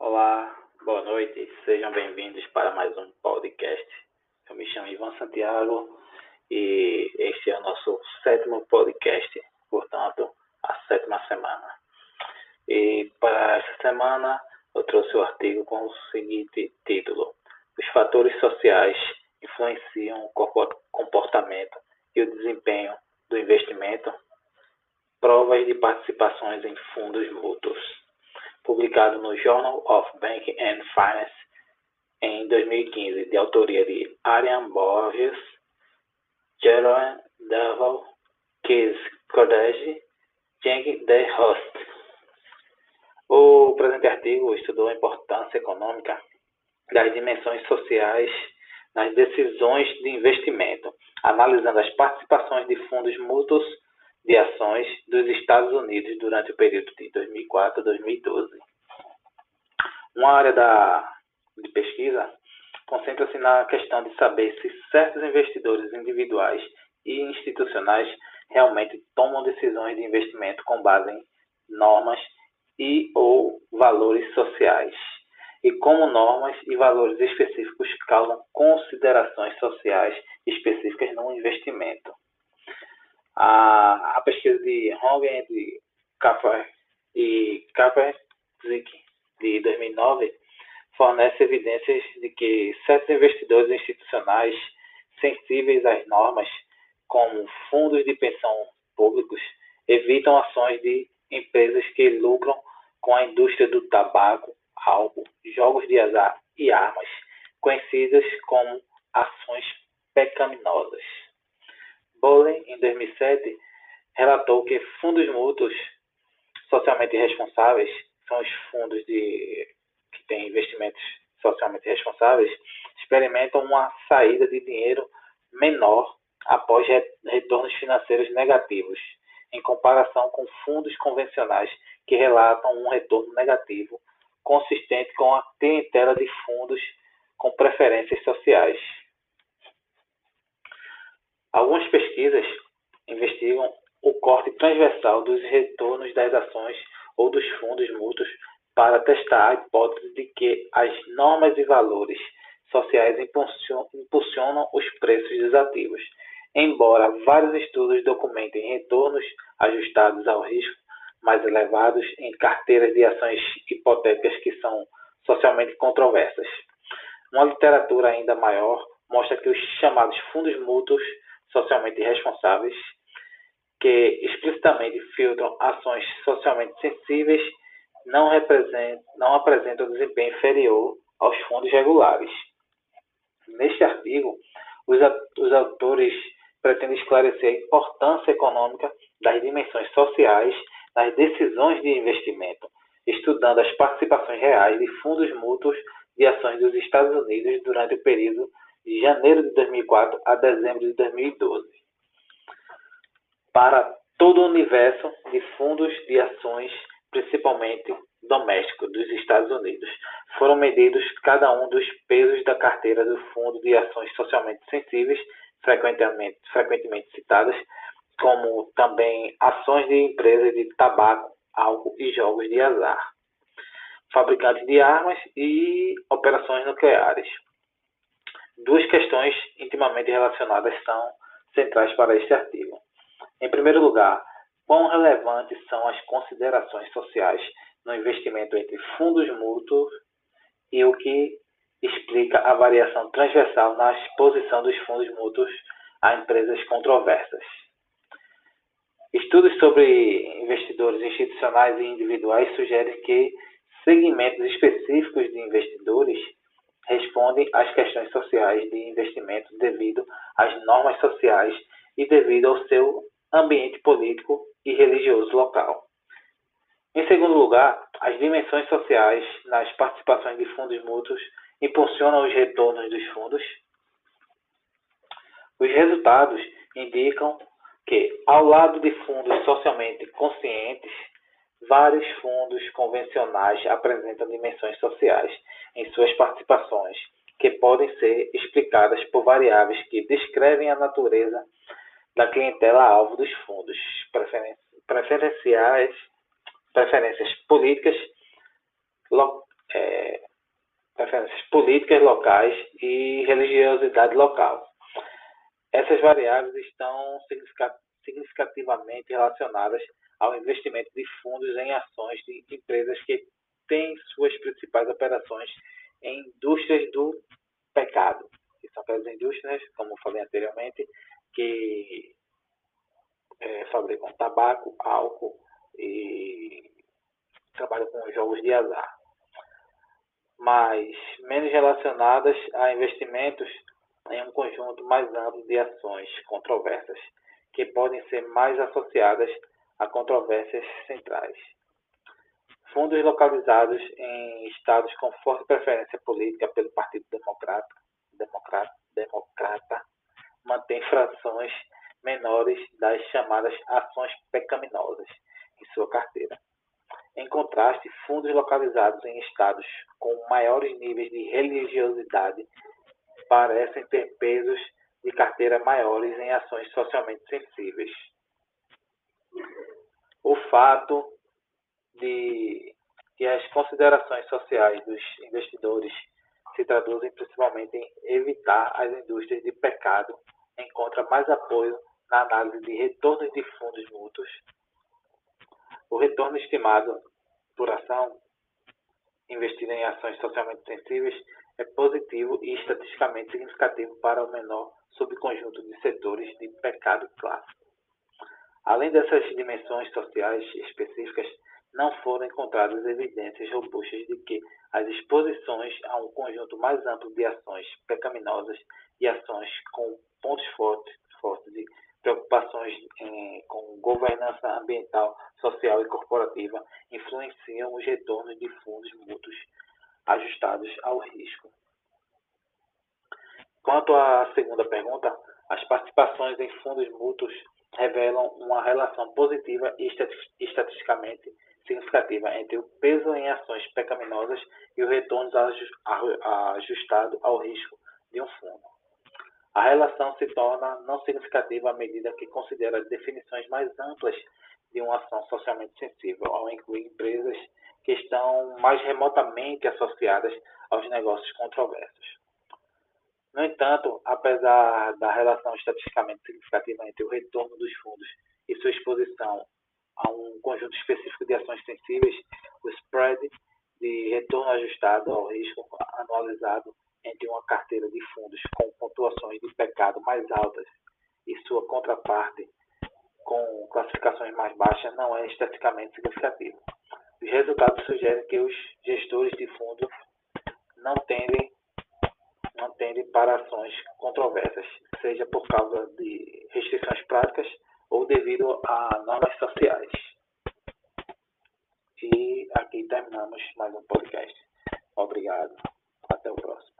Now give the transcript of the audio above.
Olá, boa noite, sejam bem-vindos para mais um podcast. Eu me chamo Ivan Santiago e este é o nosso sétimo podcast, portanto, a sétima semana. E para essa semana eu trouxe o artigo com o seguinte título: Os fatores sociais influenciam o comportamento e o desempenho do investimento. Provas de participações em fundos mútuos publicado no Journal of Banking and Finance em 2015, de autoria de Ariane Borges, Jerome Duval, Kees Kodage, Jeng De Host. O presente artigo estudou a importância econômica das dimensões sociais nas decisões de investimento, analisando as participações de fundos mútuos de ações dos Estados Unidos durante o período de 2004 a 2012. Uma área da, de pesquisa concentra-se na questão de saber se certos investidores individuais e institucionais realmente tomam decisões de investimento com base em normas e ou valores sociais e como normas e valores específicos causam considerações sociais específicas no investimento. A, a pesquisa de Hong e Kapper e Kapperzik de 2009 fornece evidências de que certos investidores institucionais sensíveis às normas, como fundos de pensão públicos, evitam ações de empresas que lucram com a indústria do tabaco, álcool, jogos de azar e armas, conhecidas como ações pecaminosas. Bollen, em 2007, relatou que fundos mútuos socialmente responsáveis são os fundos de, que têm investimentos socialmente responsáveis, experimentam uma saída de dinheiro menor após retornos financeiros negativos, em comparação com fundos convencionais que relatam um retorno negativo consistente com a clientela de fundos com preferências sociais. Algumas pesquisas investigam o corte transversal dos retornos das ações ou dos fundos mútuos para testar a hipótese de que as normas e valores sociais impulsionam os preços dos ativos, embora vários estudos documentem retornos ajustados ao risco mais elevados em carteiras de ações hipotéticas que são socialmente controversas. Uma literatura ainda maior mostra que os chamados fundos mútuos socialmente responsáveis, que explicitamente filtram ações socialmente sensíveis, não, não apresentam desempenho inferior aos fundos regulares. Neste artigo, os, os autores pretendem esclarecer a importância econômica das dimensões sociais nas decisões de investimento, estudando as participações reais de fundos mútuos de ações dos Estados Unidos durante o período de janeiro de 2004 a dezembro de 2012. Para todo o universo de fundos de ações, principalmente domésticos, dos Estados Unidos, foram medidos cada um dos pesos da carteira do fundo de ações socialmente sensíveis, frequentemente, frequentemente citadas, como também ações de empresas de tabaco, álcool e jogos de azar, fabricantes de armas e operações nucleares. Duas questões intimamente relacionadas são centrais para este artigo. Em primeiro lugar, quão relevantes são as considerações sociais no investimento entre fundos mútuos e o que explica a variação transversal na exposição dos fundos mútuos a empresas controversas. Estudos sobre investidores institucionais e individuais sugerem que segmentos específicos de investidores respondem às questões sociais de investimento devido às normas sociais e devido ao seu ambiente político e religioso local. Em segundo lugar, as dimensões sociais nas participações de fundos mútuos impulsionam os retornos dos fundos. Os resultados indicam que, ao lado de fundos socialmente conscientes, vários fundos convencionais apresentam dimensões sociais em suas participações, que podem ser explicadas por variáveis que descrevem a natureza da clientela alvo dos fundos, preferenciais, preferências políticas, lo, é, preferências políticas locais e religiosidade local. Essas variáveis estão significativamente relacionadas ao investimento de fundos em ações de empresas que têm suas principais operações em indústrias do pecado, que são aquelas indústrias, como falei anteriormente, que é, fabricam tabaco, álcool e trabalham com jogos de azar, mas menos relacionadas a investimentos em um conjunto mais amplo de ações controversas, que podem ser mais associadas a controvérsias centrais. Fundos localizados em estados com forte preferência política pelo Partido Democrata, Democrata, Democrata mantém frações menores das chamadas ações pecaminosas em sua carteira. Em contraste, fundos localizados em estados com maiores níveis de religiosidade parecem ter pesos de carteira maiores em ações socialmente sensíveis. O fato de que as considerações sociais dos investidores se traduzem principalmente em evitar as indústrias de pecado encontra mais apoio na análise de retornos de fundos mútuos. O retorno estimado por ação investida em ações socialmente sensíveis é positivo e estatisticamente significativo para o menor subconjunto de setores de pecado clássico. Além dessas dimensões sociais específicas, não foram encontradas evidências robustas de que as exposições a um conjunto mais amplo de ações pecaminosas e ações com pontos fortes, fortes de preocupações em, com governança ambiental, social e corporativa influenciam os retornos de fundos mútuos ajustados ao risco. Quanto à segunda pergunta, as participações em fundos mútuos revelam uma relação positiva e estatisticamente significativa entre o peso em ações pecaminosas e o retorno ajustado ao risco de um fundo. A relação se torna não significativa à medida que considera definições mais amplas de uma ação socialmente sensível, ao incluir empresas que estão mais remotamente associadas aos negócios controversos. No entanto, apesar da relação estatisticamente significativa entre o retorno dos fundos e sua exposição a um conjunto específico de ações sensíveis, o spread de retorno ajustado ao risco anualizado entre uma carteira de fundos com pontuações de pecado mais altas e sua contraparte com classificações mais baixas não é estatisticamente significativo. Os resultados sugerem que os gestores de fundos não tendem, não tendem para ações controversas, seja por causa de restrições práticas ou devido a normas sociais. E aqui terminamos mais um podcast. Obrigado. Até o próximo.